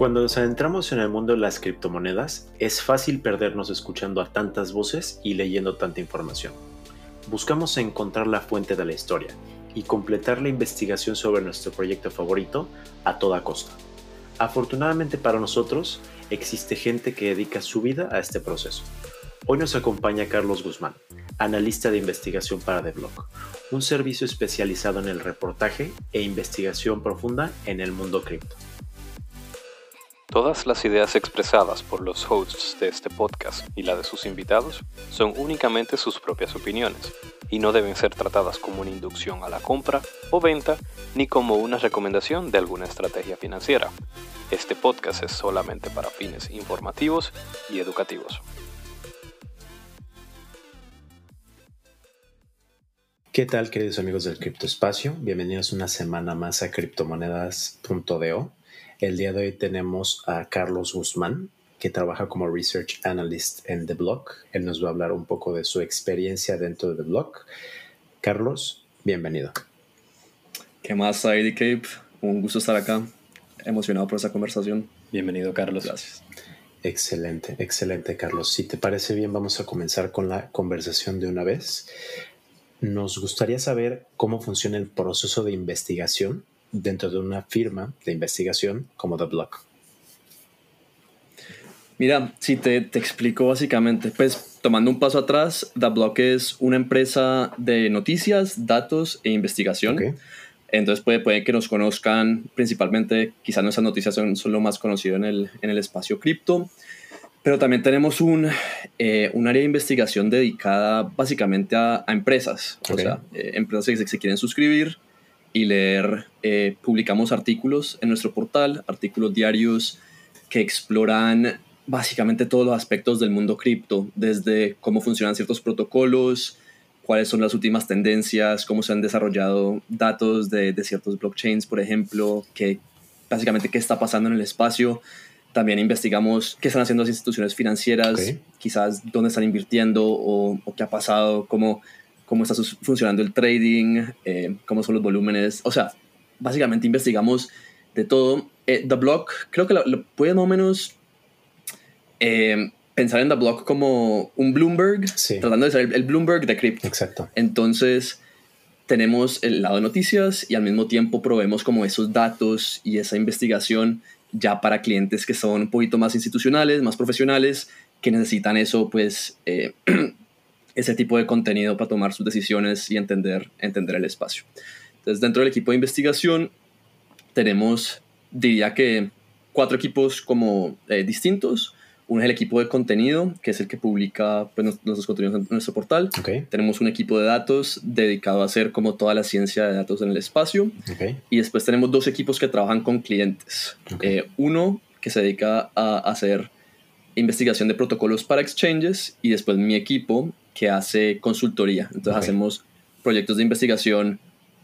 Cuando nos adentramos en el mundo de las criptomonedas, es fácil perdernos escuchando a tantas voces y leyendo tanta información. Buscamos encontrar la fuente de la historia y completar la investigación sobre nuestro proyecto favorito a toda costa. Afortunadamente para nosotros, existe gente que dedica su vida a este proceso. Hoy nos acompaña Carlos Guzmán, analista de investigación para The Block, un servicio especializado en el reportaje e investigación profunda en el mundo cripto. Todas las ideas expresadas por los hosts de este podcast y la de sus invitados son únicamente sus propias opiniones y no deben ser tratadas como una inducción a la compra o venta ni como una recomendación de alguna estrategia financiera. Este podcast es solamente para fines informativos y educativos. ¿Qué tal queridos amigos del criptoespacio? Bienvenidos una semana más a criptomonedas.do el día de hoy tenemos a Carlos Guzmán, que trabaja como Research Analyst en The Block. Él nos va a hablar un poco de su experiencia dentro de The Block. Carlos, bienvenido. ¿Qué más, ID Cape? Un gusto estar acá. Emocionado por esta conversación. Bienvenido, Carlos. Gracias. Excelente, excelente, Carlos. Si te parece bien, vamos a comenzar con la conversación de una vez. Nos gustaría saber cómo funciona el proceso de investigación dentro de una firma de investigación como The Block? Mira, si te, te, explico básicamente, pues tomando un paso atrás, The Block es una empresa de noticias, datos e investigación. Entonces puede, puede que nos conozcan principalmente, quizás nuestras noticias son, son lo más conocido en el, en el espacio cripto, pero también tenemos un, eh, un, área de investigación dedicada básicamente a, a empresas, o sea, eh, empresas que se quieren suscribir y leer, eh, publicamos artículos en nuestro portal, artículos diarios que exploran básicamente todos los aspectos del mundo cripto, desde cómo funcionan ciertos protocolos, cuáles son las últimas tendencias, cómo se han desarrollado datos de, de ciertos blockchains, por ejemplo, que básicamente qué está pasando en el espacio. También investigamos qué están haciendo las instituciones financieras, quizás dónde están invirtiendo o, o, qué ha pasado, cómo cómo está funcionando el trading, eh, cómo son los volúmenes. O sea, básicamente investigamos de todo. Eh, The Block, creo que lo, puede más o menos eh, pensar en The Block como un Bloomberg, tratando de ser el, Bloomberg de cripto. Exacto. Entonces, tenemos el lado de noticias y al mismo tiempo proveemos como esos datos y esa investigación ya para clientes que son un poquito más institucionales, más profesionales, que necesitan eso, pues, ese tipo de contenido para tomar sus decisiones y entender, entender el espacio. Entonces, dentro del equipo de investigación tenemos, diría que, cuatro equipos como eh, distintos. Uno es el equipo de contenido, que es el que publica pues, nuestros contenidos en nuestro portal. Tenemos un equipo de datos dedicado a hacer como toda la ciencia de datos en el espacio. Y después tenemos dos equipos que trabajan con clientes. Eh, uno que se dedica a hacer investigación de protocolos para exchanges y después mi equipo que hace consultoría. Entonces hacemos proyectos de investigación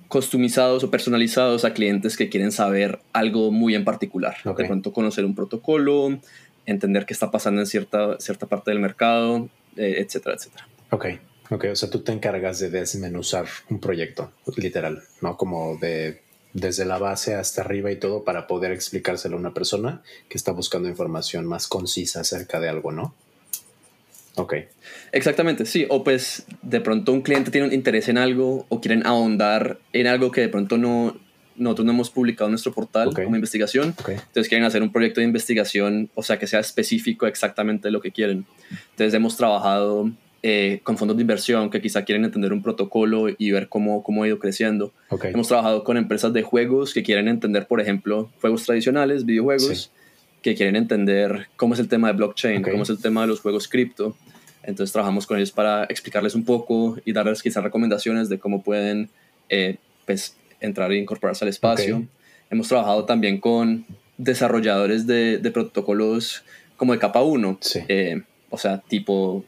customizados o personalizados a clientes que quieren saber algo muy en particular. De pronto conocer un protocolo, entender qué está pasando en cierta, cierta parte del mercado, eh, etcétera, etcétera. Ok, ok. O sea, tú te encargas de desmenuzar un proyecto, literal, ¿no? Como de desde la base hasta arriba y todo para poder explicárselo a una persona que está buscando información más concisa acerca de algo, ¿no? Ok. Exactamente, sí. O pues de pronto un cliente tiene un interés en algo o quieren ahondar en algo que de pronto no, nosotros no hemos publicado en nuestro portal como investigación. Entonces quieren hacer un proyecto de investigación, o sea, que sea específico exactamente lo que quieren. Entonces hemos trabajado eh, con fondos de inversión que quizá quieren entender un protocolo y ver cómo, cómo ha ido creciendo. Hemos trabajado con empresas de juegos que quieren entender, por ejemplo, juegos tradicionales, videojuegos, que quieren entender cómo es el tema de blockchain, cómo es el tema de los juegos cripto. Entonces trabajamos con ellos para explicarles un poco y darles quizás recomendaciones de cómo pueden eh, pues, entrar e incorporarse al espacio. Hemos trabajado también con desarrolladores de, de protocolos como de capa 1, eh, o sea, tipo,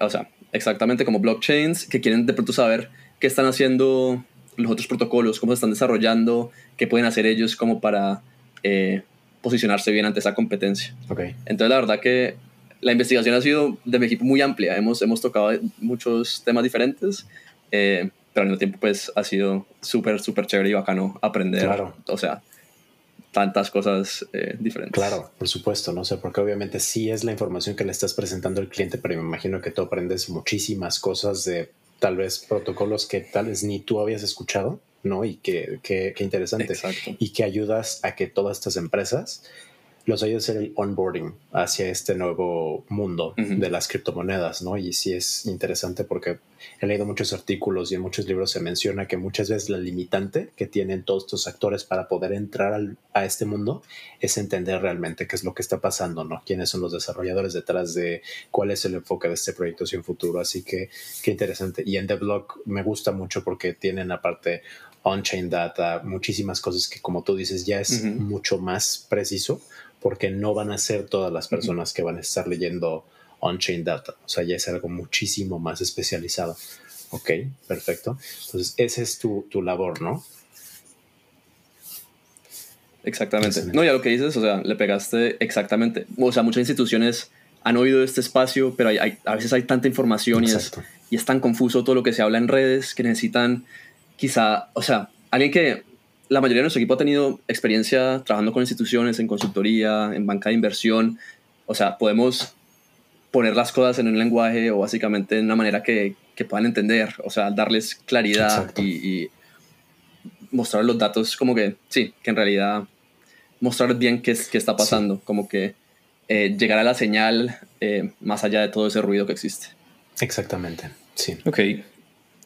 o sea, exactamente como blockchains que quieren de pronto saber qué están haciendo los otros protocolos, cómo se están desarrollando, qué pueden hacer ellos como para eh, posicionarse bien ante esa competencia. Okay. Entonces, la verdad que la investigación ha sido de mi equipo muy amplia. Hemos, hemos tocado muchos temas diferentes, eh, pero al mismo tiempo pues ha sido súper, súper chévere y bacano aprender. Claro. O sea, tantas cosas eh, diferentes. Claro, por supuesto, no sé, porque obviamente sí es la información que le estás presentando al cliente, pero me imagino que tú aprendes muchísimas cosas de tal vez protocolos que tal vez ni tú habías escuchado, ¿no? Y que, que, interesante. Exacto. Y que ayudas a que todas estas empresas los ayude a hacer el onboarding hacia este nuevo mundo de las criptomonedas, ¿no? Y sí es interesante porque he leído muchos artículos y en muchos libros se menciona que muchas veces la limitante que tienen todos estos actores para poder entrar a este mundo es entender realmente qué es lo que está pasando, ¿no? Quiénes son los desarrolladores detrás de cuál es el enfoque de este proyecto hacia un futuro. Así que qué interesante. Y en The Block me gusta mucho porque tienen aparte on-chain data, muchísimas cosas que como tú dices ya es mucho más preciso porque no van a ser todas las personas que van a estar leyendo on-chain data. O sea, ya es algo muchísimo más especializado. Ok, perfecto. Entonces, esa es tu, tu labor, ¿no? Exactamente. No, ya lo que dices, o sea, le pegaste exactamente. O sea, muchas instituciones han oído este espacio, pero hay, a veces hay tanta información y es, y es, tan confuso todo lo que se habla en redes que necesitan quizá, o sea, alguien que la mayoría de nuestro equipo ha tenido experiencia trabajando con instituciones, en consultoría, en banca de inversión. O sea, podemos poner las cosas en un lenguaje o básicamente en una manera que, que puedan entender, o sea, darles claridad y, mostrar los datos como que, sí, que en realidad mostrar bien qué, qué está pasando, como que eh, llegar a la señal eh, más allá de todo ese ruido que existe. Exactamente, sí. Ok.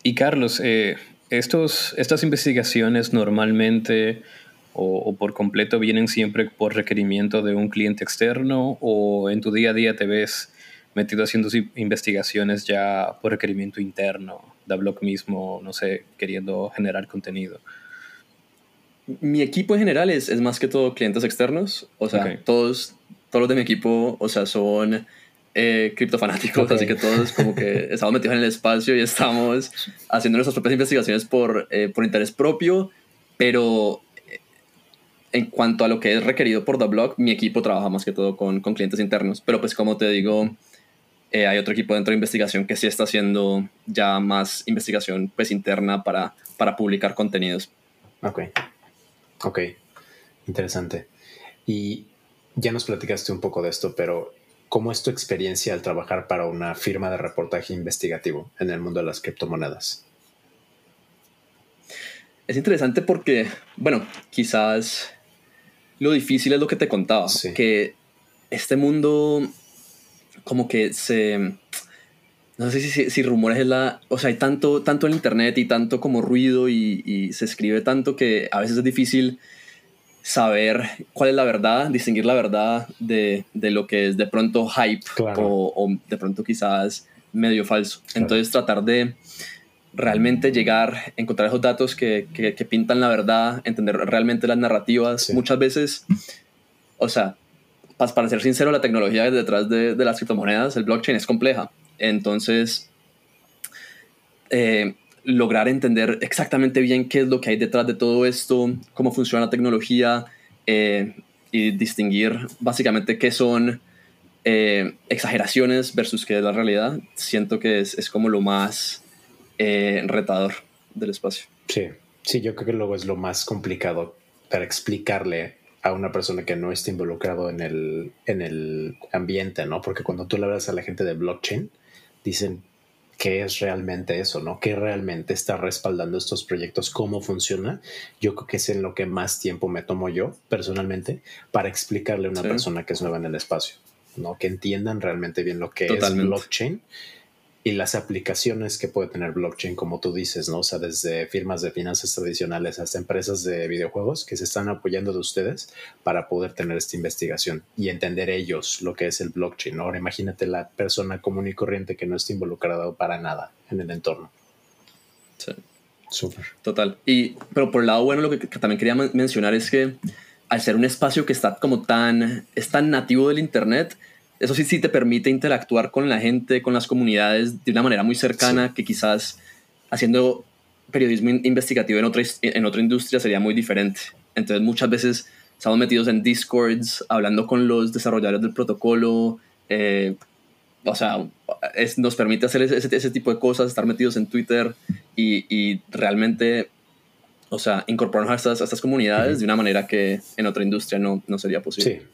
Y Carlos, eh, estos, estas investigaciones normalmente o, por completo vienen siempre por requerimiento de un cliente externo o en tu día a día te ves metido haciendo investigaciones ya por requerimiento interno, de blog mismo, no sé, queriendo generar contenido. Mi equipo en general es, es más que todo clientes externos, o sea, todos, todos los de mi equipo, o sea, son eh, criptofanáticos, así que todos como que estamos metidos en el espacio y estamos haciendo nuestras propias investigaciones por, eh, por interés propio, pero eh, en cuanto a lo que es requerido por The Blog, mi equipo trabaja más que todo con, con clientes internos, pero pues como te digo, eh, hay otro equipo dentro de investigación que sí está haciendo ya más investigación pues interna para, para publicar contenidos. Ok, ok, interesante. Y ya nos platicaste un poco de esto, pero ¿Cómo es tu experiencia al trabajar para una firma de reportaje investigativo en el mundo de las criptomonedas? Es interesante porque, bueno, quizás lo difícil es lo que te contaba, que este mundo como que se... No sé si, si, rumores es la... O sea, hay tanto, tanto en internet y tanto como ruido y, y se escribe tanto que a veces es difícil saber cuál es la verdad, distinguir la verdad de, de lo que es de pronto hype o, de pronto quizás medio falso. Entonces tratar de realmente llegar, encontrar esos datos que, que, pintan la verdad, entender realmente las narrativas. Muchas veces, o sea, para, ser sincero, la tecnología detrás de, de, las criptomonedas, el blockchain es compleja. Entonces, eh, lograr entender exactamente bien qué es lo que hay detrás de todo esto, cómo funciona la tecnología eh, y distinguir básicamente qué son eh, exageraciones versus qué es la realidad, siento que es, es como lo más eh, retador del espacio. Sí, sí, yo creo que luego es lo más complicado para explicarle a una persona que no esté involucrado en el, en el ambiente, ¿no? Porque cuando tú le hablas a la gente de blockchain, dicen, qué es realmente eso, ¿no? ¿Qué realmente está respaldando estos proyectos? ¿Cómo funciona? Yo creo que es en lo que más tiempo me tomo yo personalmente para explicarle a una persona que es nueva en el espacio, ¿no? Que entiendan realmente bien lo que es blockchain y las aplicaciones que puede tener blockchain, como tú dices, ¿no? O sea, desde firmas de finanzas tradicionales hasta empresas de videojuegos que se están apoyando de ustedes para poder tener esta investigación y entender ellos lo que es el blockchain. Ahora imagínate la persona común y corriente que no está involucrada para nada en el entorno. Sí. Súper. Total. Y, pero por el lado bueno, lo que, también quería mencionar es que al ser un espacio que está como tan, es tan nativo del Internet, eso sí, sí te permite interactuar con la gente, con las comunidades de una manera muy cercana que quizás haciendo periodismo investigativo en otra, en otra industria sería muy diferente. Entonces muchas veces estamos metidos en discords, hablando con los desarrolladores del protocolo, eh, o sea, nos permite hacer ese, ese, tipo de cosas, estar metidos en Twitter y, y realmente o sea, incorporarnos a estas, a estas comunidades de una manera que en otra industria no, no sería posible. Sí,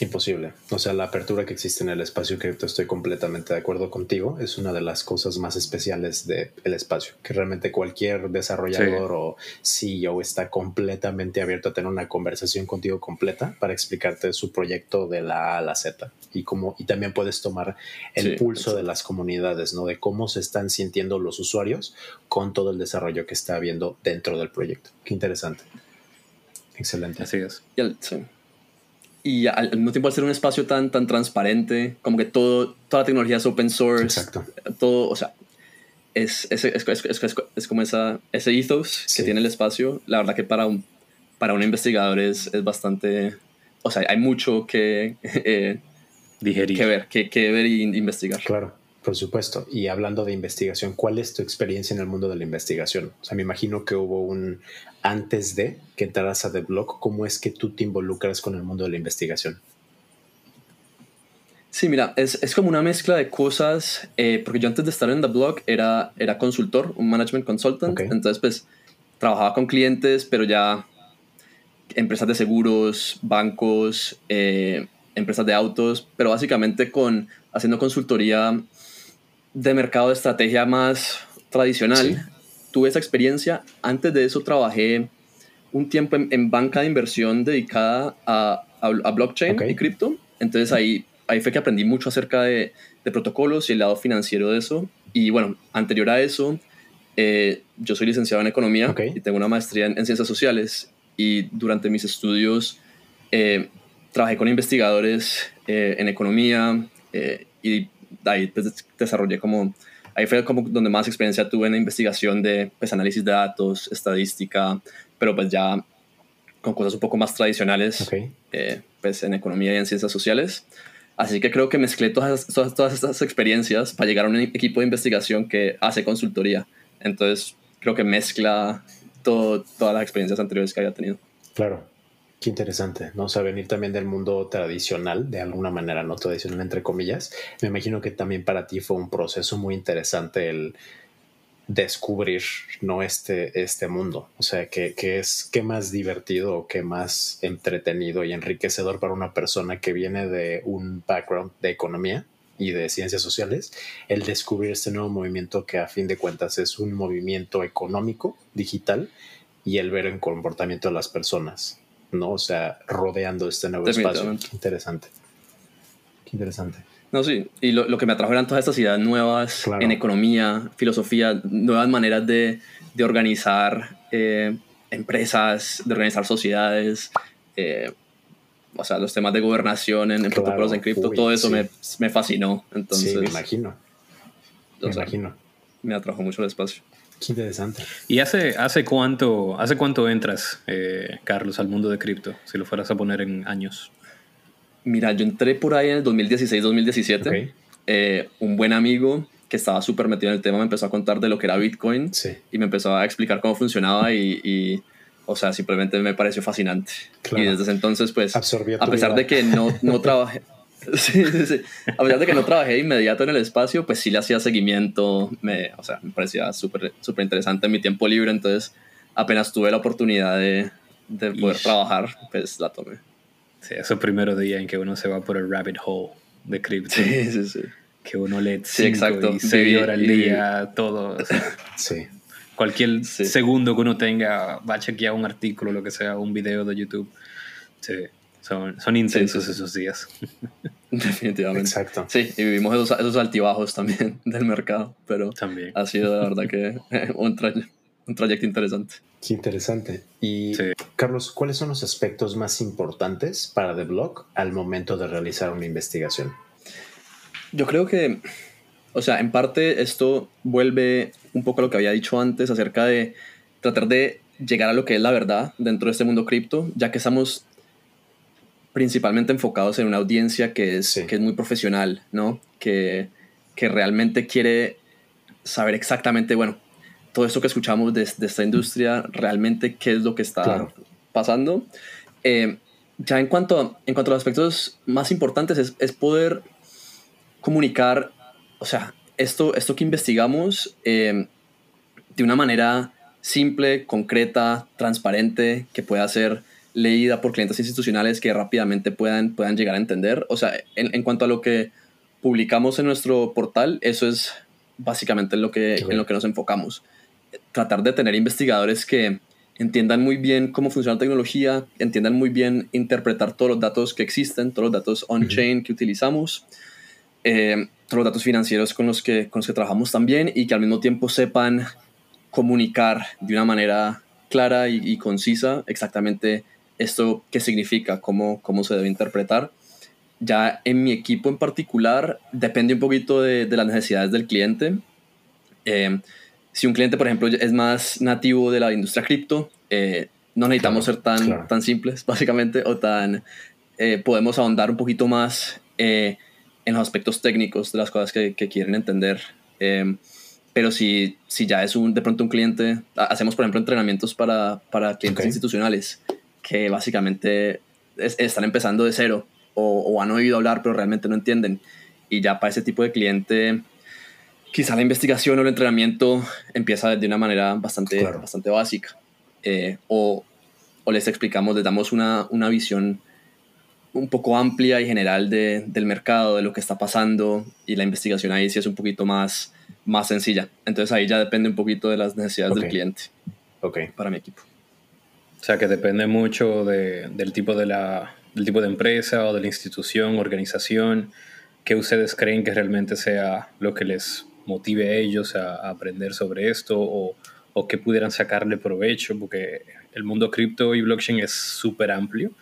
Imposible. O sea, la apertura que existe en el espacio cripto, estoy completamente de acuerdo contigo. Es una de las cosas más especiales del espacio, que realmente cualquier desarrollador o CEO está completamente abierto a tener una conversación contigo completa para explicarte su proyecto de la A a la Z y cómo, y también puedes tomar el pulso de las comunidades, ¿no? De cómo se están sintiendo los usuarios con todo el desarrollo que está habiendo dentro del proyecto. Qué interesante. Excelente. Así es. sí y al, mismo tiempo al ser un espacio tan, tan transparente, como que todo, toda la tecnología es open source, Exacto. todo, o sea, es, es, es, es como esa, ese ethos que tiene el espacio. La verdad que para un, para un investigador es, bastante, o sea, hay mucho que, eh, Digerir. que ver, que, que ver y investigar. Claro. Por supuesto. Y hablando de investigación, ¿cuál es tu experiencia en el mundo de la investigación? O sea, me imagino que hubo un antes de que entraras a The Blog. ¿Cómo es que tú te involucras con el mundo de la investigación? Sí, mira, es, es como una mezcla de cosas, eh, porque yo antes de estar en The Blog era, era consultor, un management consultant, entonces pues trabajaba con clientes, pero ya empresas de seguros, bancos, eh, empresas de autos, pero básicamente con haciendo consultoría de mercado de estrategia más tradicional. Tuve esa experiencia. Antes de eso trabajé un tiempo en, banca de inversión dedicada a, a, blockchain y cripto. Entonces ahí, ahí fue que aprendí mucho acerca de, de, protocolos y el lado financiero de eso. Y bueno, anterior a eso, eh, yo soy licenciado en economía y tengo una maestría en, ciencias sociales. Y durante mis estudios eh, trabajé con investigadores eh, en economía y ahí pues, desarrollé como, ahí fue como donde más experiencia tuve en la investigación de pues, análisis de datos, estadística, pero pues ya con cosas un poco más tradicionales, eh, pues en economía y en ciencias sociales. Así que creo que mezclé todas, todas, todas, estas experiencias para llegar a un equipo de investigación que hace consultoría. Entonces creo que mezcla todo, todas las experiencias anteriores que había tenido. Claro. Qué interesante, ¿no? O sea, venir también del mundo tradicional, de alguna manera, no tradicional, entre comillas. Me imagino que también para ti fue un proceso muy interesante el descubrir, ¿no? Este, este mundo. O sea, que, es, qué más divertido o qué más entretenido y enriquecedor para una persona que viene de un background de economía y de ciencias sociales, el descubrir este nuevo movimiento que a fin de cuentas es un movimiento económico, digital, y el ver el comportamiento de las personas ¿no? O sea, rodeando este nuevo espacio. Qué interesante. Qué interesante. No, sí, y lo, lo, que me atrajo eran todas estas ideas nuevas en economía, filosofía, nuevas maneras de, de organizar eh, empresas, de organizar sociedades, eh, o sea, los temas de gobernación en, protocolos en cripto, todo eso me, me, fascinó. Entonces, sí, me imagino. Me imagino. Me atrajo mucho el espacio. Qué interesante. ¿Y hace, hace, cuánto, hace cuánto entras, eh, Carlos, al mundo de cripto, si lo fueras a poner en años? Mira, yo entré por ahí en el 2016-2017. Eh, un buen amigo que estaba súper metido en el tema me empezó a contar de lo que era Bitcoin y me empezó a explicar cómo funcionaba y, o sea, simplemente me pareció fascinante. Y desde ese entonces, pues, a pesar de que no, no trabajé... Sí, sí, sí. A pesar de que no trabajé inmediato en el espacio, pues sí le hacía seguimiento, me, o sea, me parecía súper súper interesante en mi tiempo libre, entonces apenas tuve la oportunidad de, de poder trabajar, pues la tomé. Sí, ese primero día en que uno se va por el rabbit hole de cripto. Sí, sí, sí. Que uno lee sí, exacto. y 6 horas al día, todo. sí. Cualquier segundo que uno tenga, va a chequear un artículo, lo que sea, un video de YouTube. Sí. Son, intensos esos días. Definitivamente. Exacto. Sí, y vivimos esos, esos altibajos también del mercado, pero también. ha sido de verdad que un, un trayecto interesante. Qué interesante. Y Carlos, ¿cuáles son los aspectos más importantes para The Blog al momento de realizar una investigación? Yo creo que, o sea, en parte esto vuelve un poco a lo que había dicho antes acerca de tratar de llegar a lo que es la verdad dentro de este mundo cripto, ya que estamos principalmente enfocados en una audiencia que es, que es muy profesional, ¿no? Que, que realmente quiere saber exactamente, bueno, todo esto que escuchamos de, de esta industria, realmente qué es lo que está pasando. Eh, ya en cuanto, en cuanto a los aspectos más importantes es, es, poder comunicar, o sea, esto, esto que investigamos eh, de una manera simple, concreta, transparente, que pueda ser leída por clientes institucionales que rápidamente puedan, puedan llegar a entender. O sea, en, cuanto a lo que publicamos en nuestro portal, eso es básicamente en lo que, en lo que nos enfocamos. Tratar de tener investigadores que entiendan muy bien cómo funciona la tecnología, entiendan muy bien interpretar todos los datos que existen, todos los datos on-chain que utilizamos, eh, todos los datos financieros con los, que, con los que trabajamos también y que al mismo tiempo sepan comunicar de una manera clara y, concisa exactamente esto qué significa, cómo, cómo se debe interpretar. Ya en mi equipo en particular depende un poquito de, de las necesidades del cliente. Eh, si un cliente, por ejemplo, es más nativo de la industria cripto, eh, no necesitamos ser tan, tan simples, básicamente, o tan... Eh, podemos ahondar un poquito más en los aspectos técnicos de las cosas que, que quieren entender. pero si, si ya es un, de pronto un cliente, hacemos, por ejemplo, entrenamientos para, para clientes institucionales que básicamente están empezando de cero o, o han oído hablar pero realmente no entienden. Y ya para ese tipo de cliente quizá la investigación o el entrenamiento empieza de una manera bastante, bastante básica. Eh, o, o, les explicamos, les damos una, una, visión un poco amplia y general de, del mercado, de lo que está pasando, y la investigación ahí sí es un poquito más, más sencilla. Entonces ahí ya depende un poquito de las necesidades del cliente. Ok. Para mi equipo. O sea que depende mucho de, del, tipo de la, del tipo de empresa o de la institución, organización, que ustedes creen que realmente sea lo que les motive a ellos a, aprender sobre esto o, o, que pudieran sacarle provecho, porque el mundo cripto y blockchain es súper amplio,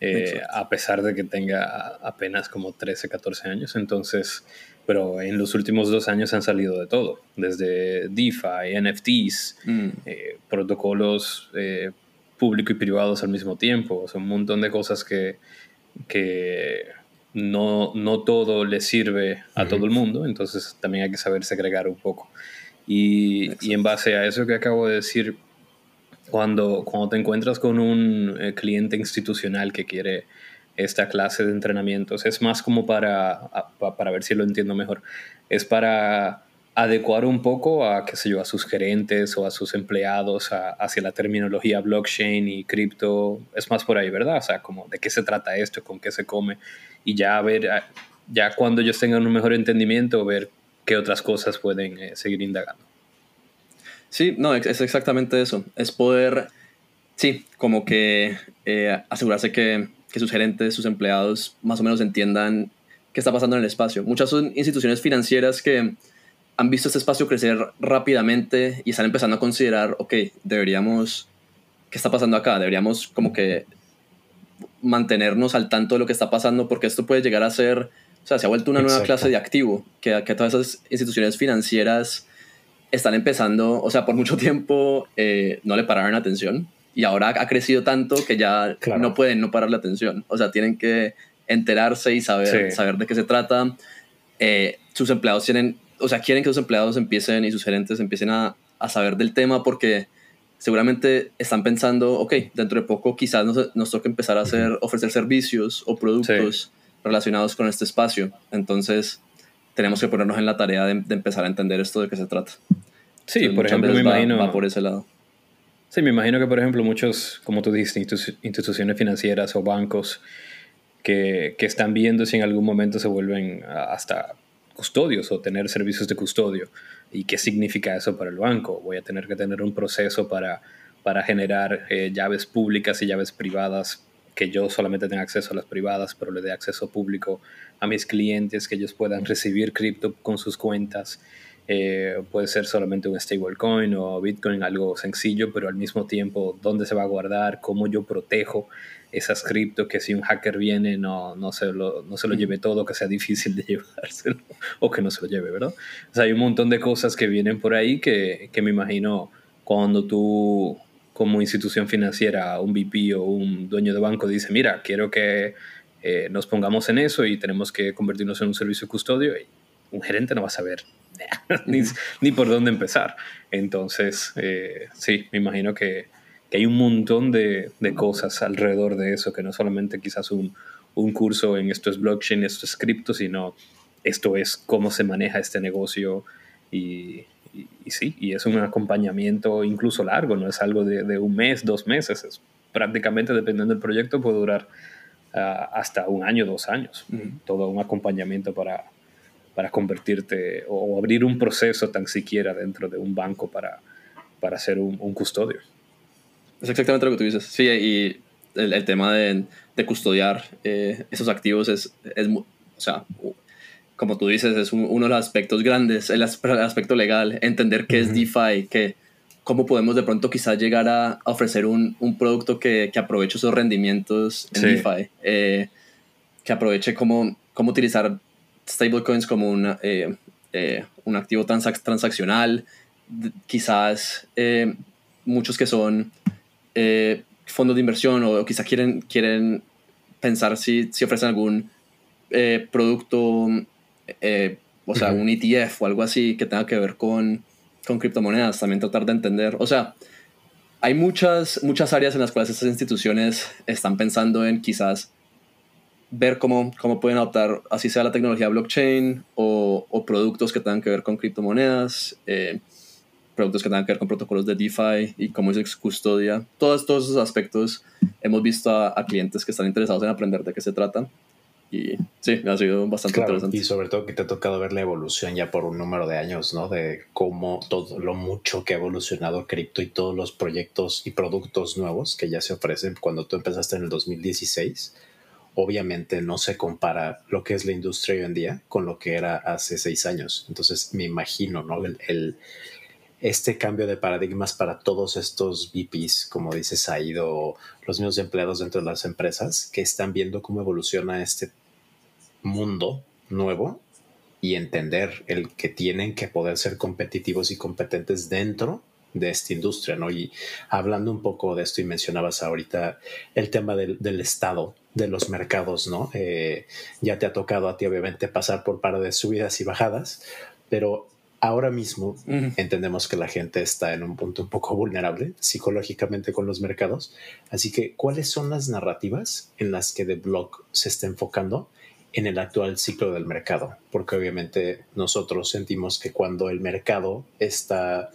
eh, a pesar de que tenga apenas como 13, 14 años. Entonces, pero en los últimos dos años han salido de todo, desde DeFi, NFTs, mm. eh, protocolos eh, público y privados al mismo tiempo, o un montón de cosas que, que no, no todo le sirve a todo el mundo, entonces también hay que saber segregar un poco. Y, y, en base a eso que acabo de decir, cuando, cuando te encuentras con un eh, cliente institucional que quiere esta clase de entrenamientos, es más como para, para ver si lo entiendo mejor, es para adecuar un poco a, qué sé yo, a sus gerentes o a sus empleados hacia la terminología blockchain y cripto. Es más por ahí, ¿verdad? O sea, como de qué se trata esto, con qué se come. Y ya ver, ya cuando ellos tengan un mejor entendimiento, ver qué otras cosas pueden eh, seguir indagando. Sí, no, es exactamente eso. Es poder, sí, como que eh, asegurarse que, que sus gerentes, sus empleados, más o menos entiendan qué está pasando en el espacio. Muchas son instituciones financieras que han visto este espacio crecer rápidamente y están empezando a considerar, ok, deberíamos, ¿qué está pasando acá? Deberíamos como que mantenernos al tanto de lo que está pasando porque esto puede llegar a ser, o sea, se ha vuelto una nueva clase de activo, que, que todas esas instituciones financieras están empezando, o sea, por mucho tiempo eh, no le pararon atención y ahora ha crecido tanto que ya no pueden no parar la atención, o sea, tienen que enterarse y saber, saber de qué se trata. Eh, sus empleados tienen o sea, quieren que los empleados empiecen y sus gerentes empiecen a, a saber del tema porque seguramente están pensando, ok, dentro de poco quizás nos, nos toque empezar a hacer, ofrecer servicios o productos relacionados con este espacio. Entonces, tenemos que ponernos en la tarea de, empezar a entender esto de qué se trata. Sí, por ejemplo, me imagino... Va por ese lado. Sí, me imagino que, por ejemplo, muchos, como tú dijiste, instituciones financieras o bancos que, que están viendo si en algún momento se vuelven hasta custodios o tener servicios de custodio. ¿Y qué significa eso para el banco? Voy a tener que tener un proceso para, para generar eh, llaves públicas y llaves privadas, que yo solamente tenga acceso a las privadas, pero le dé acceso público a mis clientes, que ellos puedan recibir cripto con sus cuentas. Eh, puede ser solamente un stablecoin o Bitcoin, algo sencillo, pero al mismo tiempo dónde se va a guardar, cómo yo protejo esas cripto, que si un hacker viene no, no, se lo, no se lo lleve todo, que sea difícil de llevárselo o que no se lo lleve, ¿verdad? O sea, hay un montón de cosas que vienen por ahí que, que me imagino cuando tú como institución financiera, un VP o un dueño de banco dice, mira, quiero que eh, nos pongamos en eso y tenemos que convertirnos en un servicio de custodio, un gerente no va a saber ni, ni, por dónde empezar. Entonces, eh, sí, me imagino que, que, hay un montón de, de, cosas alrededor de eso, que no solamente quizás un, un curso en esto es blockchain, esto es cripto, sino esto es cómo se maneja este negocio y, y, sí, y es un acompañamiento incluso largo, no es algo de, un mes, dos meses, es prácticamente dependiendo del proyecto puede durar ah, hasta un año, dos años, todo un acompañamiento para, para convertirte o, abrir un proceso tan siquiera dentro de un banco para, para ser un, custodio. Es exactamente lo que tú dices, sí, y el, tema de, de custodiar eh, esos activos es, es, o sea, como tú dices, es uno de los aspectos grandes, el, aspecto legal, entender qué es DeFi, que, cómo podemos de pronto quizás llegar a, ofrecer un, un, producto que, que, aproveche esos rendimientos en DeFi, eh, que aproveche cómo, cómo utilizar stablecoins como una, eh, eh, un activo transaccional, quizás muchos que son fondos de inversión o, quizás quieren, quieren pensar si, si ofrecen algún producto eh, o sea, un ETF o algo así que tenga que ver con, con criptomonedas, también tratar de entender. O sea, hay muchas, muchas áreas en las cuales estas instituciones están pensando en quizás ver cómo, cómo pueden adoptar, así sea la tecnología blockchain o, o productos que tengan que ver con criptomonedas, eh, productos que tengan que ver con protocolos de DeFi y cómo es custodia. Todos, todos esos aspectos hemos visto a, a clientes que están interesados en aprender de qué se trata y sí, ha sido bastante interesante. Y sobre todo que te ha tocado ver la evolución ya por un número de años, ¿no? De cómo todo lo mucho que ha evolucionado cripto y todos los proyectos y productos nuevos que ya se ofrecen cuando tú empezaste en el 2016. Obviamente no se compara lo que es la industria hoy en día con lo que era hace seis años. Entonces me imagino, ¿no? el, este cambio de paradigmas para todos estos VPs, como dices, ha ido los mismos empleados dentro de las empresas que están viendo cómo evoluciona este mundo nuevo y entender el que tienen que poder ser competitivos y competentes dentro de esta industria, ¿no? Y hablando un poco de esto y mencionabas ahorita el tema del, estado de los mercados, ¿no? Eh, ya te ha tocado a ti obviamente pasar por par de subidas y bajadas, pero ahora mismo entendemos que la gente está en un punto un poco vulnerable psicológicamente con los mercados. Así que, ¿cuáles son las narrativas en las que The Block se está enfocando en el actual ciclo del mercado? Porque obviamente nosotros sentimos que cuando el mercado está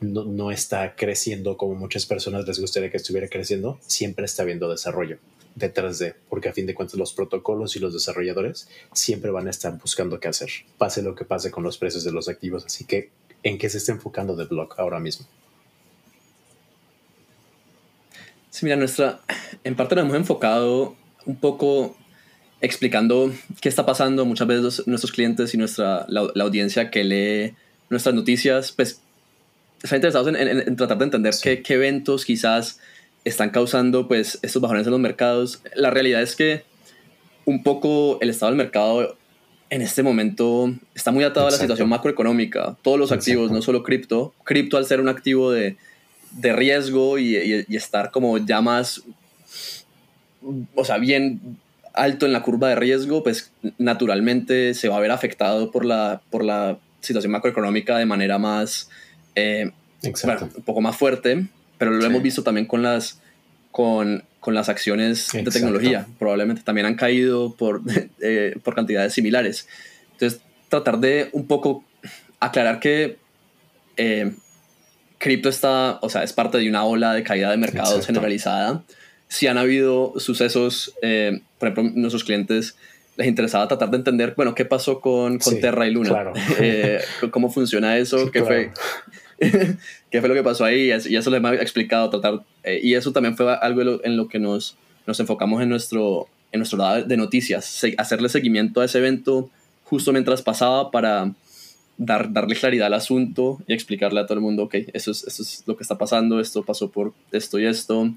no, no está creciendo como muchas personas les gustaría que estuviera creciendo, siempre está habiendo desarrollo detrás de, porque a fin de cuentas los protocolos y los desarrolladores siempre van a estar buscando qué hacer, pase lo que pase con los precios de los activos. Así que, ¿en qué se está enfocando The Block ahora mismo? Sí, mira, nuestra, en parte nos hemos enfocado un poco explicando qué está pasando. Muchas veces nuestros clientes y nuestra, la, audiencia que lee nuestras noticias, pues están interesados en, tratar de entender qué, qué eventos quizás están causando pues estos bajones en los mercados. La realidad es que un poco el estado del mercado en este momento está muy atado a la situación macroeconómica. Todos los activos, no solo cripto. Cripto al ser un activo de, de riesgo y, y, estar como ya más, o sea, bien alto en la curva de riesgo, pues naturalmente se va a ver afectado por la, por la situación macroeconómica de manera más, eh, un poco más fuerte pero lo hemos visto también con las, con, con las acciones de tecnología. Probablemente también han caído por, eh, por cantidades similares. Entonces, tratar de un poco aclarar que eh, cripto está, o sea, es parte de una ola de caída de mercados generalizada. Si han habido sucesos, eh, por ejemplo, nuestros clientes les interesaba tratar de entender, bueno, qué pasó con, con Terra y Luna, claro. cómo funciona eso, qué fue qué fue lo que pasó ahí y eso les he explicado, tratar, eh, y eso también fue algo en lo que nos, nos enfocamos en nuestro, en nuestro lado de noticias, hacerle seguimiento a ese evento justo mientras pasaba para dar, darle claridad al asunto y explicarle a todo el mundo, ok, eso es, eso es lo que está pasando, esto pasó por esto y esto,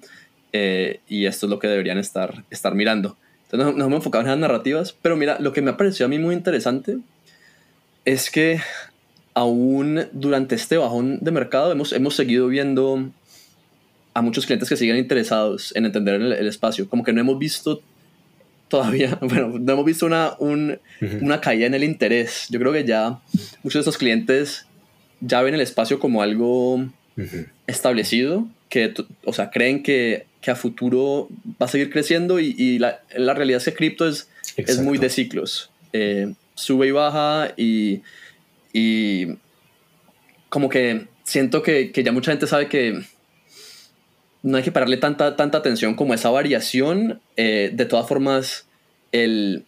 eh, y esto es lo que deberían estar, estar mirando. Entonces nos, nos hemos enfocado en las narrativas, pero mira, lo que me ha parecido a mí muy interesante es que aún durante este bajón de mercado hemos, hemos seguido viendo a muchos clientes que siguen interesados en entender el, espacio. Como que no hemos visto todavía, bueno, no hemos visto una, una caída en el interés. Yo creo que ya muchos de estos clientes ya ven el espacio como algo establecido, que, o sea, creen que, que, a futuro va a seguir creciendo y, y la, la, realidad es que cripto es, es muy de ciclos. Eh, sube y baja y y como que siento que, que, ya mucha gente sabe que no hay que pararle tanta, tanta atención como esa variación. Eh, de todas formas, el,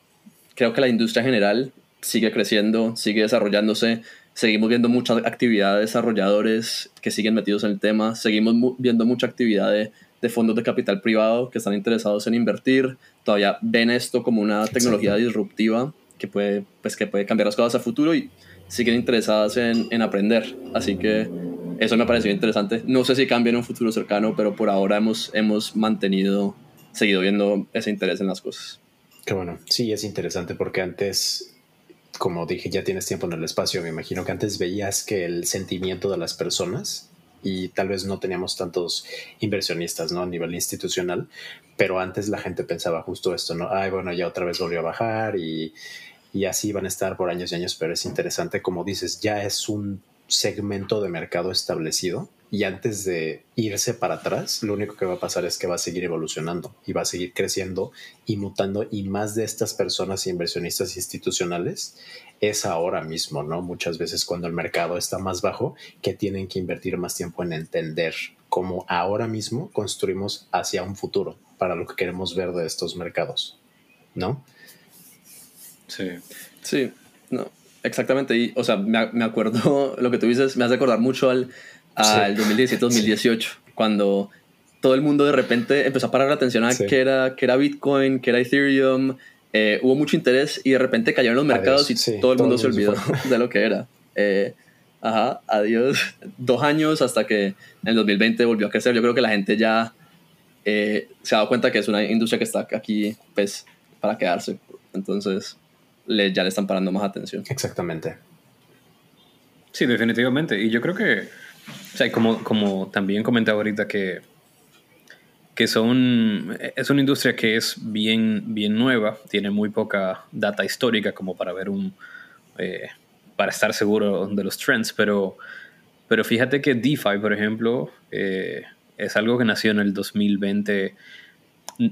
creo que la industria general sigue creciendo, sigue desarrollándose. Seguimos viendo mucha actividad de desarrolladores que siguen metidos en el tema. Seguimos viendo mucha actividad de, de, fondos de capital privado que están interesados en invertir. Todavía ven esto como una tecnología disruptiva que puede, pues, que puede cambiar las cosas a futuro y siguen interesadas en, en aprender. Así que eso me pareció interesante. No sé si cambia en un futuro cercano, pero por ahora hemos, hemos mantenido, seguido viendo ese interés en las cosas. Qué bueno. Sí, es interesante porque antes, como dije, ya tienes tiempo en el espacio. Me imagino que antes veías que el sentimiento de las personas y tal vez no teníamos tantos inversionistas, ¿no? A nivel institucional, pero antes la gente pensaba justo esto, ¿no? Ay, bueno, ya otra vez volvió a bajar y, y así van a estar por años y años, pero es interesante, como dices, ya es un segmento de mercado establecido y antes de irse para atrás, lo único que va a pasar es que va a seguir evolucionando y va a seguir creciendo y mutando y más de estas personas inversionistas institucionales es ahora mismo, ¿no? Muchas veces cuando el mercado está más bajo, que tienen que invertir más tiempo en entender cómo ahora mismo construimos hacia un futuro para lo que queremos ver de estos mercados, ¿no? Sí. Sí, no. Exactamente, y, o sea, me, me, acuerdo, lo que tú dices, me hace acordar mucho al, al 2017-2018, cuando todo el mundo de repente empezó a parar la atención a que, era, que era Bitcoin, que era Ethereum, eh, hubo mucho interés y de repente cayeron los mercados y todo el mundo se olvidó de lo que era. Eh, ajá, adiós. Dos años hasta que en el 2020 volvió a crecer. Yo creo que la gente ya eh, se ha dado cuenta que es una industria que está aquí pues, para quedarse. Entonces, le, ya le están parando más atención. Exactamente. Sí, definitivamente. Y yo creo que, o sea, como, como también comentaba ahorita que, que son, es una industria que es bien, bien nueva, tiene muy poca data histórica como para ver un, eh, para estar seguro de los trends, pero, pero fíjate que DeFi, por ejemplo, eh, es algo que nació en el 2020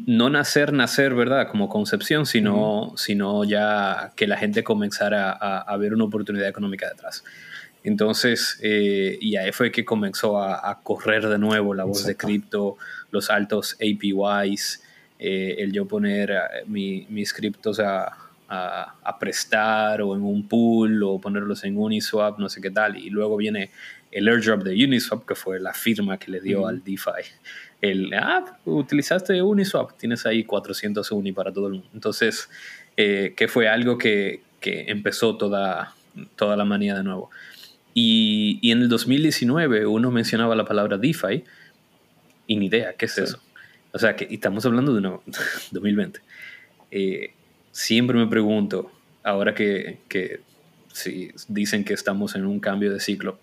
no nacer, nacer, ¿verdad? Como concepción, sino, sino ya que la gente comenzara a, ver una oportunidad económica detrás. Entonces, eh, y ahí fue que comenzó a, correr de nuevo la voz de cripto, los altos APYs, eh, el yo poner eh, mis criptos a, a, prestar o en un pool o ponerlos en Uniswap, no sé qué tal. Y luego viene el airdrop de Uniswap, que fue la firma que le dio al DeFi el, ah, utilizaste Uniswap, tienes ahí 400 Uni para todo el mundo. Entonces, eh, que fue algo que, que, empezó toda, toda la manía de nuevo. Y, y, en el 2019 uno mencionaba la palabra DeFi y ni idea, ¿qué es eso? O sea, que estamos hablando de no, 2020. Eh, siempre me pregunto, ahora que, que si dicen que estamos en un cambio de ciclo,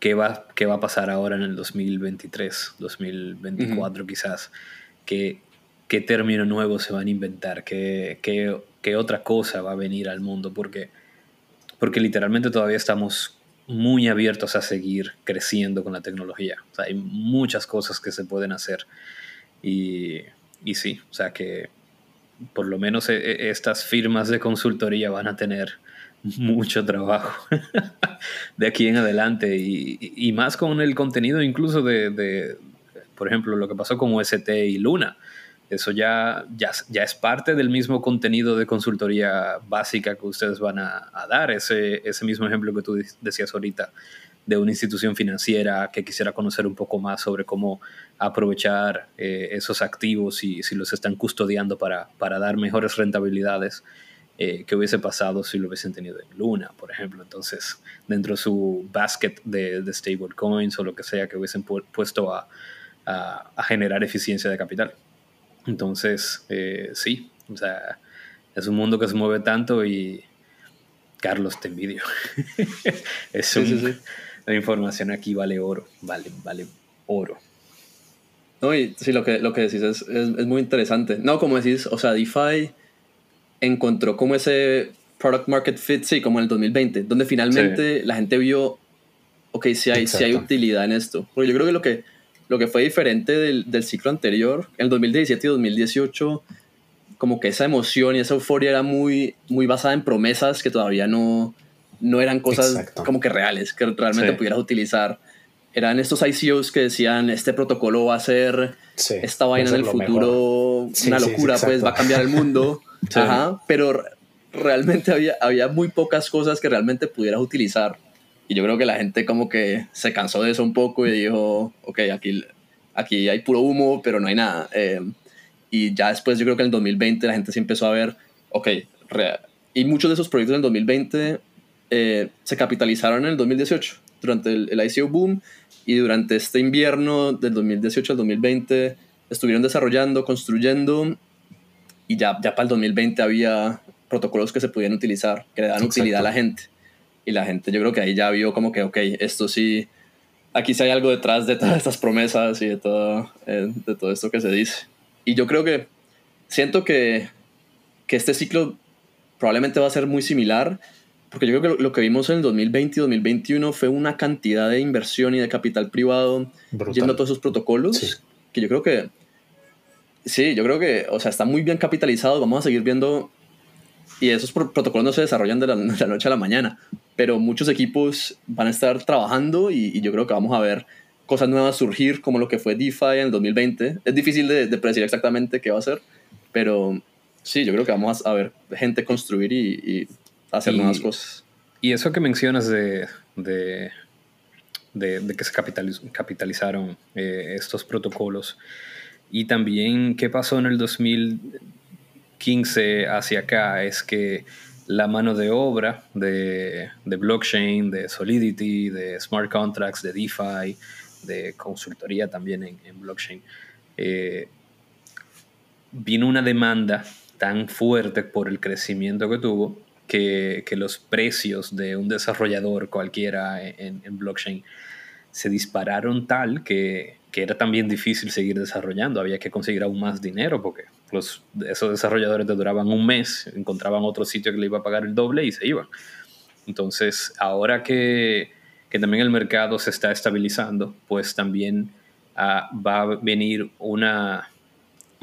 qué va, qué va a pasar ahora en el 2023, 2024 quizás, ¿Qué, qué término nuevo se van a inventar, ¿Qué, qué, qué, otra cosa va a venir al mundo, porque, porque literalmente todavía estamos muy abiertos a seguir creciendo con la tecnología. O sea, hay muchas cosas que se pueden hacer. Y, y sí, o sea que por lo menos e, e, estas firmas de consultoría van a tener mucho trabajo de aquí en adelante y, más con el contenido incluso de, por ejemplo, lo que pasó con UST y Luna. Eso ya, ya, ya, es parte del mismo contenido de consultoría básica que ustedes van a, dar. Ese, ese mismo ejemplo que tú decías ahorita de una institución financiera que quisiera conocer un poco más sobre cómo aprovechar eh, esos activos y si los están custodiando para, para dar mejores rentabilidades. Eh, que hubiese pasado si lo hubiesen tenido en Luna, por ejemplo. Entonces, dentro de su basket de, de stablecoins o lo que sea que hubiesen puesto a, a, generar eficiencia de capital. Entonces, eh, sí, o sea, es un mundo que se mueve tanto y Carlos, te envidio. es La información aquí vale oro, vale, vale oro. No, y sí, lo que, lo que decís es, es, es muy interesante. No, como decís, o sea, DeFi encontró como ese product market fit, sí, como en el 2020, donde finalmente la gente vio, ok, si hay, si hay utilidad en esto. Porque yo creo que lo que, lo que fue diferente del, del ciclo anterior, en el 2017 y 2018, como que esa emoción y esa euforia era muy, muy basada en promesas que todavía no, no eran cosas como que reales, que realmente pudieras utilizar. Eran estos ICOs que decían, este protocolo va a ser esta vaina en el futuro, una locura, pues va a cambiar el mundo. Ajá, pero realmente había, había muy pocas cosas que realmente pudieras utilizar. Y yo creo que la gente como que se cansó de eso un poco y dijo, ok, aquí, aquí hay puro humo, pero no hay nada. Eh, y ya después yo creo que en el 2020 la gente se empezó a ver, ok, y muchos de esos proyectos en el 2020 eh, se capitalizaron en el 2018, durante el, el, ICO boom y durante este invierno del 2018 al 2020 estuvieron desarrollando, construyendo y ya, ya para el 2020 había protocolos que se podían utilizar, que le dan utilidad a la gente. Y la gente, yo creo que ahí ya vio como que, ok, esto sí, aquí sí hay algo detrás de todas estas promesas y de todo, eh, de todo esto que se dice. Y yo creo que siento que, que este ciclo probablemente va a ser muy similar, porque yo creo que lo, que vimos en el 2020 y 2021 fue una cantidad de inversión y de capital privado yendo a todos esos protocolos, que yo creo que, sí, yo creo que, o sea, está muy bien capitalizado, vamos a seguir viendo, y esos protocolos no se desarrollan de la, noche a la mañana, pero muchos equipos van a estar trabajando y, yo creo que vamos a ver cosas nuevas surgir, como lo que fue DeFi en el 2020. Es difícil de, de predecir exactamente qué va a ser, pero sí, yo creo que vamos a ver gente construir y, hacer nuevas cosas. Y eso que mencionas de, de, de, que se capitalizaron eh, estos protocolos y también qué pasó en el 2015 hacia acá es que la mano de obra de, de blockchain, de Solidity, de smart contracts, de DeFi, de consultoría también en, blockchain, eh, vino una demanda tan fuerte por el crecimiento que tuvo que, los precios de un desarrollador cualquiera en, blockchain se dispararon tal que, era también difícil seguir desarrollando. Había que conseguir aún más dinero porque los, esos desarrolladores te duraban un mes, encontraban otro sitio que le iba a pagar el doble y se iban. Entonces, ahora que, que también el mercado se está estabilizando, pues también ah, va a venir una,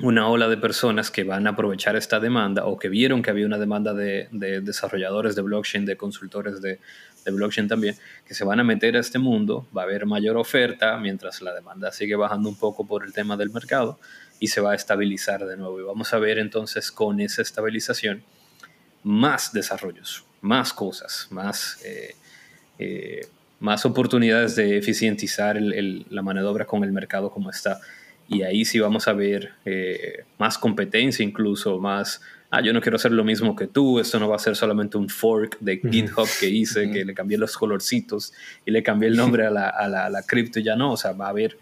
una ola de personas que van a aprovechar esta demanda o que vieron que había una demanda de, desarrolladores de blockchain, de consultores de, blockchain también, que se van a meter a este mundo, va a haber mayor oferta mientras la demanda sigue bajando un poco por el tema del mercado y se va a estabilizar de nuevo. Y vamos a ver entonces con esa estabilización más desarrollos, más cosas, más... Eh, eh, más oportunidades de eficientizar la mano de obra con el mercado como está. Y ahí sí vamos a ver eh, más competencia, incluso más, ah, yo no quiero hacer lo mismo que tú, esto no va a ser solamente un fork de GitHub que hice, que le cambié los colorcitos y le cambié el nombre a la, a la, cripto y ya no, o sea, va a haber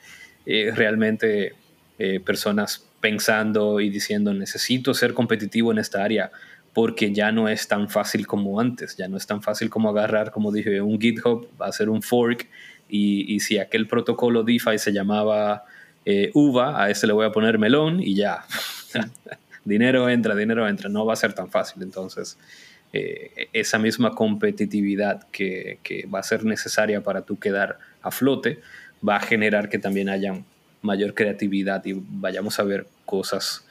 eh, realmente eh, personas pensando y diciendo, necesito ser competitivo en esta área porque ya no es tan fácil como antes, ya no es tan fácil como agarrar, como dije, un GitHub, va a ser un fork, y, y si aquel protocolo DeFi se llamaba eh, uva, a ese le voy a poner melón y ya, dinero entra, dinero entra, no va a ser tan fácil, entonces eh, esa misma competitividad que, que, va a ser necesaria para tú quedar a flote, va a generar que también haya mayor creatividad y vayamos a ver cosas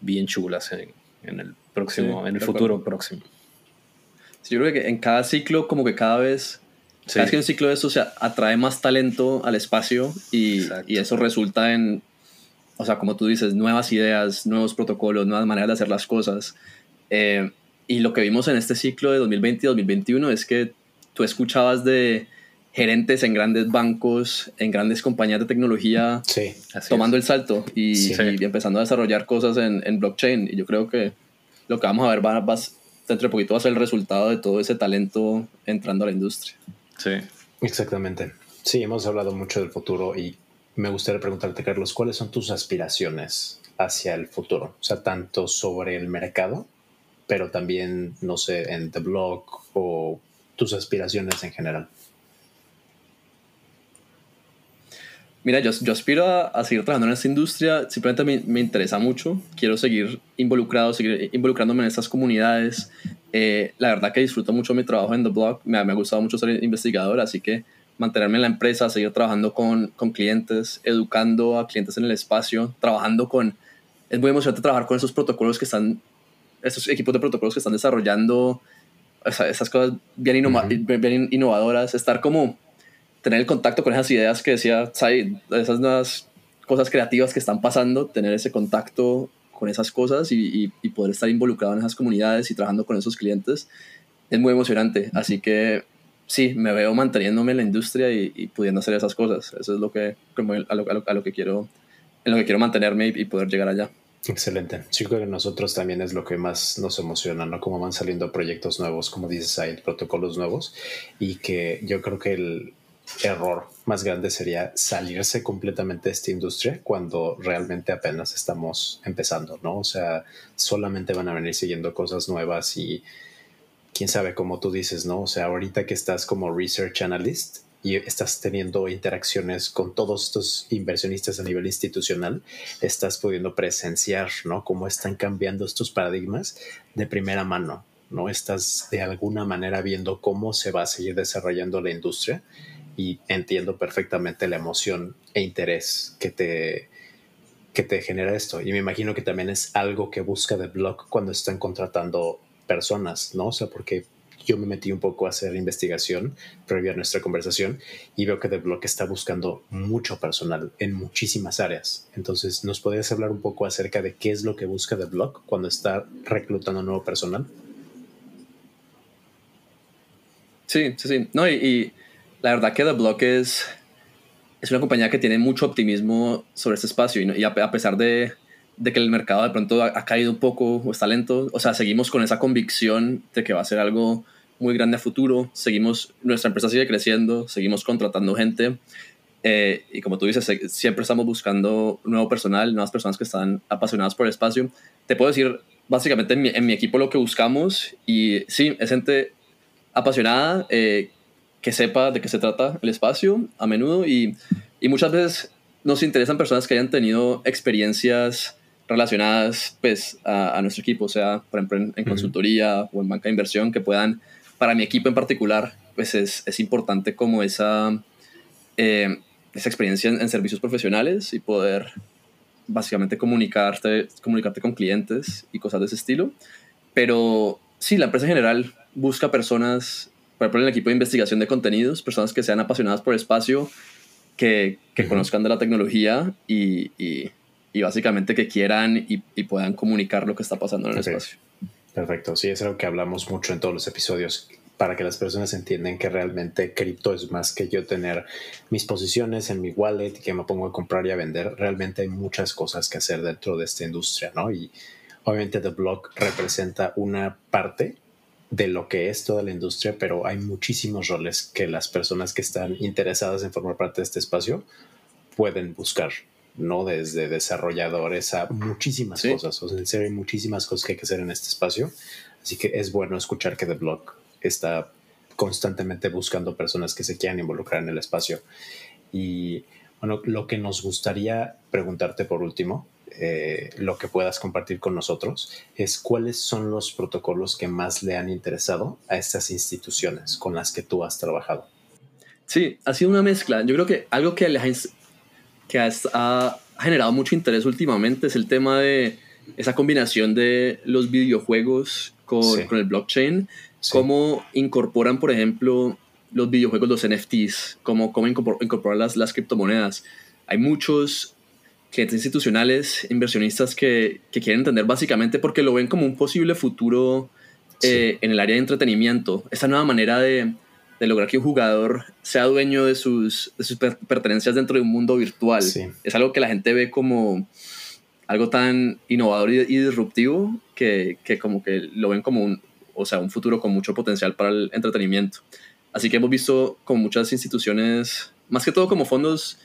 bien chulas en, en el próximo, en el futuro próximo. yo creo que en cada ciclo, como que cada vez, cada que un ciclo de eso se atrae más talento al espacio y, y, eso resulta en, o sea, como tú dices, nuevas ideas, nuevos protocolos, nuevas maneras de hacer las cosas. Eh, y lo que vimos en este ciclo de 2020 y 2021 es que tú escuchabas de gerentes en grandes bancos, en grandes compañías de tecnología, tomando el salto y, empezando a desarrollar cosas en, en, blockchain. Y yo creo que lo que vamos a ver va, va, dentro de poquito va a ser el resultado de todo ese talento entrando a la industria. Sí. Exactamente. Sí, hemos hablado mucho del futuro y me gustaría preguntarte, Carlos, ¿cuáles son tus aspiraciones hacia el futuro? O sea, tanto sobre el mercado, pero también, no sé, en The Blog o tus aspiraciones en general. Mira, yo, yo aspiro a, seguir trabajando en esta industria, simplemente me, me, interesa mucho, quiero seguir involucrado, seguir involucrándome en estas comunidades. Eh, la verdad que disfruto mucho mi trabajo en The Blog, me, me, ha gustado mucho ser investigador, así que mantenerme en la empresa, seguir trabajando con, con clientes, educando a clientes en el espacio, trabajando con... Es muy emocionante trabajar con esos protocolos que están, esos equipos de protocolos que están desarrollando o sea, esas cosas bien, bien innovadoras, estar como tener el contacto con esas ideas que decía Sai, esas nuevas cosas creativas que están pasando, tener ese contacto con esas cosas y, y, poder estar involucrado en esas comunidades y trabajando con esos clientes es muy emocionante. Así que sí, me veo manteniéndome en la industria y, pudiendo hacer esas cosas. Eso es lo que, como a, lo, a, lo, que quiero, en lo que quiero mantenerme y, poder llegar allá. Excelente. Sí, creo que nosotros también es lo que más nos emociona, ¿no? Cómo van saliendo proyectos nuevos, como dices ahí, protocolos nuevos, y que yo creo que el, error más grande sería salirse completamente de esta industria cuando realmente apenas estamos empezando, ¿no? O sea, solamente van a venir siguiendo cosas nuevas y quién sabe cómo tú dices, ¿no? O sea, ahorita que estás como research analyst y estás teniendo interacciones con todos estos inversionistas a nivel institucional, estás pudiendo presenciar, ¿no? Cómo están cambiando estos paradigmas de primera mano, ¿no? Estás de alguna manera viendo cómo se va a seguir desarrollando la industria y entiendo perfectamente la emoción e interés que te, que te genera esto. Y me imagino que también es algo que busca The Blog cuando están contratando personas, ¿no? O sea, porque yo me metí un poco a hacer investigación previa a nuestra conversación y veo que The Block está buscando mucho personal en muchísimas áreas. Entonces, ¿nos podrías hablar un poco acerca de qué es lo que busca The Block cuando está reclutando nuevo personal? Sí, sí, sí. No, y la verdad que The Block es, es una compañía que tiene mucho optimismo sobre este espacio y, a, pesar de, de, que el mercado de pronto ha, caído un poco o está lento, o sea, seguimos con esa convicción de que va a ser algo muy grande a futuro, seguimos, nuestra empresa sigue creciendo, seguimos contratando gente eh, y como tú dices, siempre estamos buscando nuevo personal, nuevas personas que están apasionadas por el espacio. Te puedo decir básicamente en mi, equipo lo que buscamos y sí, es gente apasionada, eh, que sepa de qué se trata el espacio a menudo y, y muchas veces nos interesan personas que hayan tenido experiencias relacionadas pues, a, nuestro equipo, o sea, por ejemplo, en, consultoría o en banca de inversión, que puedan, para mi equipo en particular, pues es, es importante como esa, eh, esa experiencia en, servicios profesionales y poder básicamente comunicarte, comunicarte con clientes y cosas de ese estilo. Pero sí, la empresa en general busca personas por ejemplo, en el equipo de investigación de contenidos, personas que sean apasionadas por el espacio, que, que conozcan de la tecnología y, y, y básicamente que quieran y, y, puedan comunicar lo que está pasando en el espacio. Perfecto, sí, es algo que hablamos mucho en todos los episodios para que las personas entiendan que realmente cripto es más que yo tener mis posiciones en mi wallet y que me pongo a comprar y a vender. Realmente hay muchas cosas que hacer dentro de esta industria, ¿no? Y obviamente The Block representa una parte de lo que es toda la industria, pero hay muchísimos roles que las personas que están interesadas en formar parte de este espacio pueden buscar, ¿no? Desde desarrolladores a muchísimas cosas. O sea, en serio, hay muchísimas cosas que hay que hacer en este espacio. Así que es bueno escuchar que The Blog está constantemente buscando personas que se quieran involucrar en el espacio. Y bueno, lo que nos gustaría preguntarte por último eh, lo que puedas compartir con nosotros es cuáles son los protocolos que más le han interesado a estas instituciones con las que tú has trabajado. Sí, ha sido una mezcla. Yo creo que algo que, que ha generado mucho interés últimamente es el tema de esa combinación de los videojuegos con, con el blockchain. Cómo incorporan, por ejemplo, los videojuegos, los NFTs, cómo, cómo incorporar las, las criptomonedas. Hay muchos clientes institucionales, inversionistas que, que, quieren entender básicamente porque lo ven como un posible futuro eh, en el área de entretenimiento. Esta nueva manera de, de, lograr que un jugador sea dueño de sus, de sus pertenencias dentro de un mundo virtual. Es algo que la gente ve como algo tan innovador y, disruptivo que, que, como que lo ven como un, o sea, un futuro con mucho potencial para el entretenimiento. Así que hemos visto con muchas instituciones, más que todo como fondos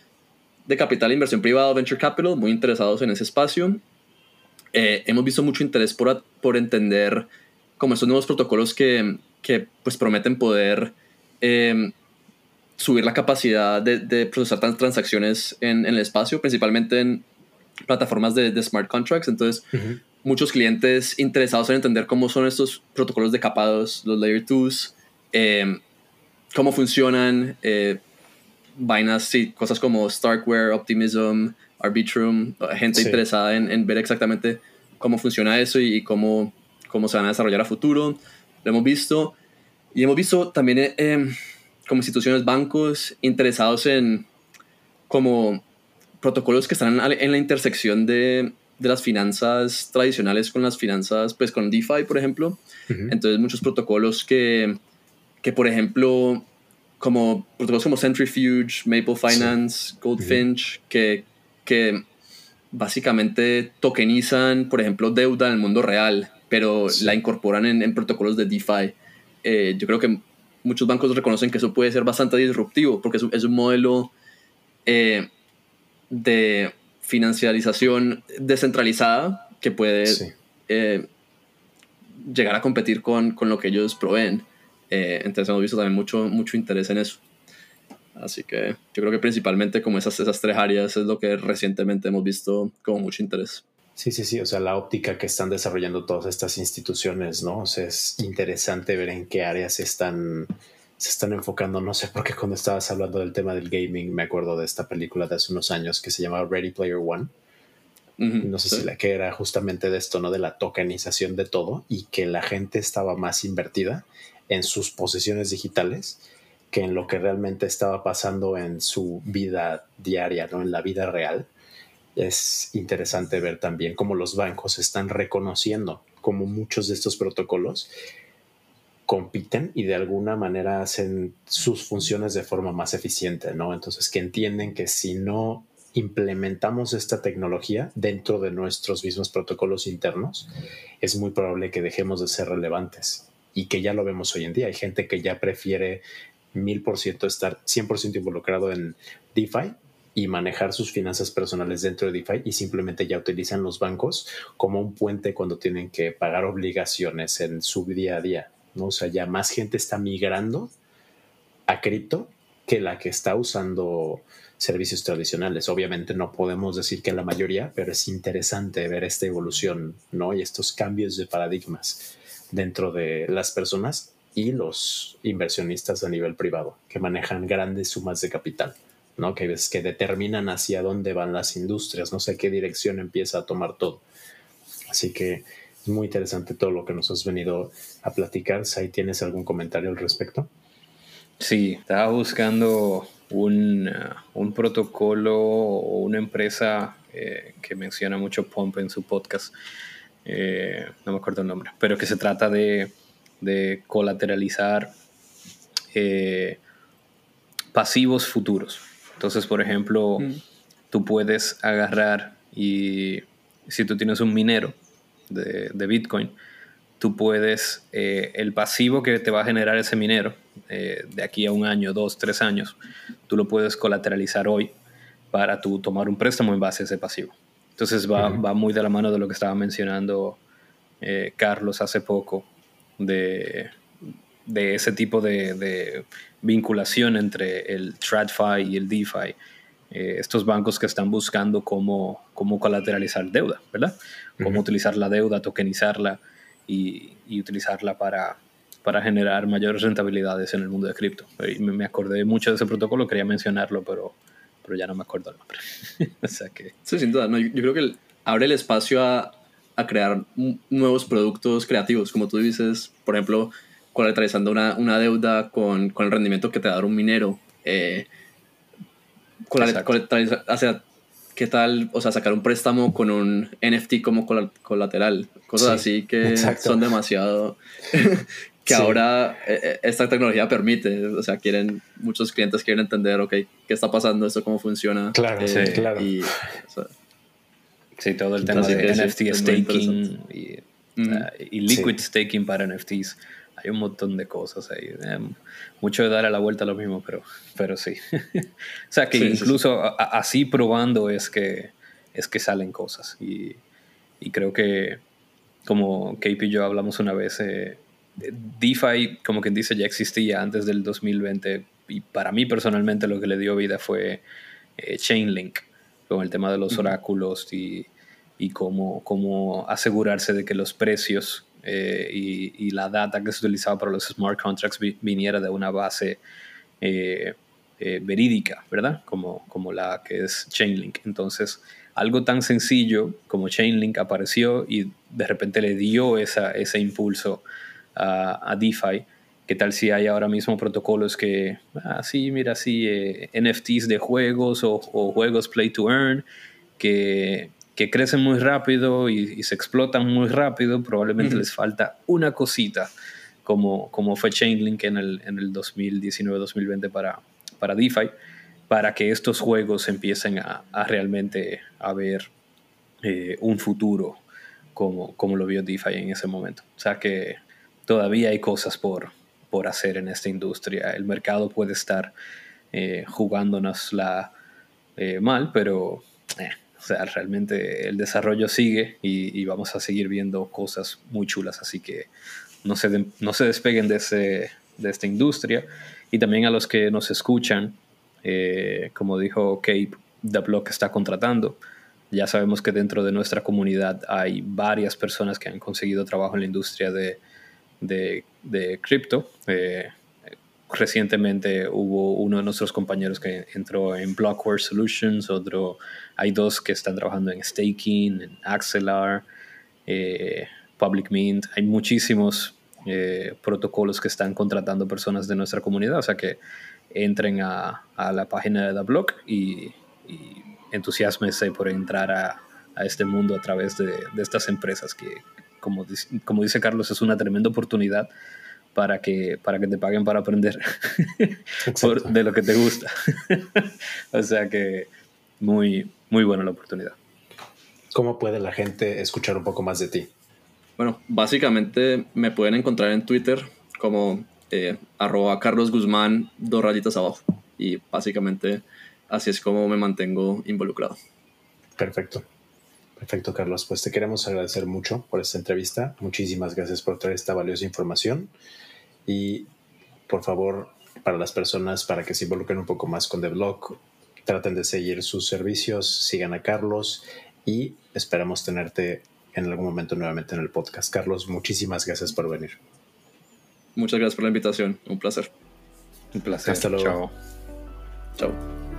de capital e inversión privado, venture capital, muy interesados en ese espacio. Eh, hemos visto mucho interés por, por entender como estos nuevos protocolos que, que pues prometen poder em, subir la capacidad de, de procesar transacciones en, en, el espacio, principalmente en plataformas de, de smart contracts. Entonces, muchos clientes interesados en entender cómo son estos protocolos de capados, los layer 2, eh, cómo funcionan, eh, vainas, sí, cosas como Starkware, Optimism, Arbitrum, gente interesada en, en, ver exactamente cómo funciona eso y, cómo, cómo se van a desarrollar a futuro. Lo hemos visto. Y hemos visto también eh, em, como instituciones, bancos interesados en como protocolos que están en la intersección de, de las finanzas tradicionales con las finanzas, pues con DeFi, por ejemplo. Entonces, muchos protocolos que, que, por ejemplo, como protocolos como Centrifuge, Maple Finance, Goldfinch, que, que básicamente tokenizan, por ejemplo, deuda en el mundo real, pero la incorporan en, en, protocolos de DeFi. Eh, yo creo que muchos bancos reconocen que eso puede ser bastante disruptivo, porque es, es un modelo eh, de financiarización descentralizada que puede eh, llegar a competir con, con, lo que ellos proveen. Eh, entonces hemos visto también mucho, mucho interés en eso. Así que yo creo que principalmente como esas, esas tres áreas es lo que recientemente hemos visto con mucho interés. Sí, sí, sí, o sea, la óptica que están desarrollando todas estas instituciones, ¿no? O sea, es interesante ver en qué áreas están, se están enfocando. No sé por qué cuando estabas hablando del tema del gaming me acuerdo de esta película de hace unos años que se llamaba Ready Player One. no sé si la que era justamente de esto, ¿no? De la tokenización de todo y que la gente estaba más invertida en sus posesiones digitales que en lo que realmente estaba pasando en su vida diaria, ¿no? En la vida real. Es interesante ver también cómo los bancos están reconociendo como muchos de estos protocolos compiten y de alguna manera hacen sus funciones de forma más eficiente, ¿no? Entonces que entienden que si no implementamos esta tecnología dentro de nuestros mismos protocolos internos, es muy probable que dejemos de ser relevantes y que ya lo vemos hoy en día. Hay gente que ya prefiere mil por ciento estar 100% involucrado en DeFi y manejar sus finanzas personales dentro de DeFi y simplemente ya utilizan los bancos como un puente cuando tienen que pagar obligaciones en su día a día. ¿no? O sea, ya más gente está migrando a cripto que la que está usando servicios tradicionales. Obviamente no podemos decir que la mayoría, pero es interesante ver esta evolución, ¿no? Y estos cambios de paradigmas dentro de las personas y los inversionistas a nivel privado que manejan grandes sumas de capital, ¿no? Que, determinan hacia dónde van las industrias, no sé qué dirección empieza a tomar todo. Así que es muy interesante todo lo que nos has venido a platicar. Si tienes algún comentario al respecto. Sí, estaba buscando un, uh, un protocolo o una empresa eh, que menciona mucho Pomp en su podcast. Eh, no me acuerdo el nombre, pero que se trata de de colateralizar eh, pasivos futuros. Entonces, por ejemplo, mm. tú puedes agarrar y si tú tienes un minero de, Bitcoin, tú puedes, eh, el pasivo que te va a generar ese minero eh, de aquí a un año, dos, tres años, tú lo puedes colateralizar hoy para tú tomar un préstamo en base a ese pasivo. Entonces va, va muy de la mano de lo que estaba mencionando Carlos hace poco de, ese tipo de, vinculación entre el TradFi y el DeFi. Eh, estos bancos que están buscando cómo, cómo colateralizar deuda, ¿verdad? Cómo utilizar la deuda, tokenizarla y, utilizarla para, para generar mayores rentabilidades en el mundo de cripto. Me acordé mucho de ese protocolo, quería mencionarlo, pero, pero ya no me acuerdo el nombre. o sea que... Sí, sin duda. yo, creo que abre el espacio a, a crear nuevos productos creativos, como tú dices, por ejemplo, colateralizando una, una deuda con, con, el rendimiento que te da un minero. Eh, o sea, ¿qué tal? O sea, sacar un préstamo con un NFT como colateral, cosas así que son demasiado... que ahora eh, eh, esta tecnología permite, o sea, quieren, muchos clientes quieren entender, ok, ¿qué está pasando? ¿Esto cómo funciona? Claro, sí, claro. Y, Sí, todo el tema de NFT staking ah, y, liquid staking para NFTs. Hay un montón de cosas ahí. Em, mucho de dar a la vuelta a lo mismo, pero, pero sí. o sea que incluso así probando es que, es que salen cosas. Y, y creo que, como KP y yo hablamos una vez, eh, DeFi, como quien dice, ya existía antes del 2020. Y para mí personalmente lo que le dio vida fue eh, Chainlink con el tema de los oráculos y, y cómo, cómo, asegurarse de que los precios eh, y, la data que se utilizaba para los smart contracts viniera de una base eh, eh, verídica, ¿verdad? Como, como la que es Chainlink. Entonces, algo tan sencillo como Chainlink apareció y de repente le dio esa, ese impulso a, a DeFi ¿Qué tal si hay ahora mismo protocolos que, ah, sí, mira, sí, eh, NFTs de juegos o, juegos play to earn que, que crecen muy rápido y, se explotan muy rápido? Probablemente les falta una cosita, como, como fue Chainlink en el, en el 2019-2020 para, para DeFi, para que estos juegos empiecen a, a realmente a ver eh, un futuro como, como lo vio DeFi en ese momento. O sea que todavía hay cosas por, por hacer en esta industria. El mercado puede estar eh, jugándonos la eh, mal, pero eh, o sea, realmente el desarrollo sigue y, vamos a seguir viendo cosas muy chulas. Así que no se, no se despeguen de, ese, de esta industria. Y también a los que nos escuchan, como dijo Cape, The Block está contratando. Ya sabemos que dentro de nuestra comunidad hay varias personas que han conseguido trabajo en la industria de, de, de cripto. Eh, recientemente hubo uno de nuestros compañeros que entró en Blockware Solutions, otro, hay dos que están trabajando en staking, en Axelar, eh, Public Mint, hay muchísimos eh, protocolos que están contratando personas de nuestra comunidad, o sea que entren a, a la página de The Block y, y entusiasmense por entrar a, a, este mundo a través de, de estas empresas que, como, como dice Carlos, es una tremenda oportunidad para que, para que te paguen para aprender de lo que te gusta. o sea que muy, muy buena la oportunidad. ¿Cómo puede la gente escuchar un poco más de ti? Bueno, básicamente me pueden encontrar en Twitter como eh, arroba Carlos Guzmán, dos rayitas abajo. Y básicamente así es como me mantengo involucrado. Perfecto. Perfecto, Carlos. Pues te queremos agradecer mucho por esta entrevista. Muchísimas gracias por traer esta valiosa información. Y por favor, para las personas, para que se involucren un poco más con The Blog, traten de seguir sus servicios, sigan a Carlos y esperamos tenerte en algún momento nuevamente en el podcast. Carlos, muchísimas gracias por venir. Muchas gracias por la invitación. Un placer. Un placer. Hasta luego. Chao. Chao.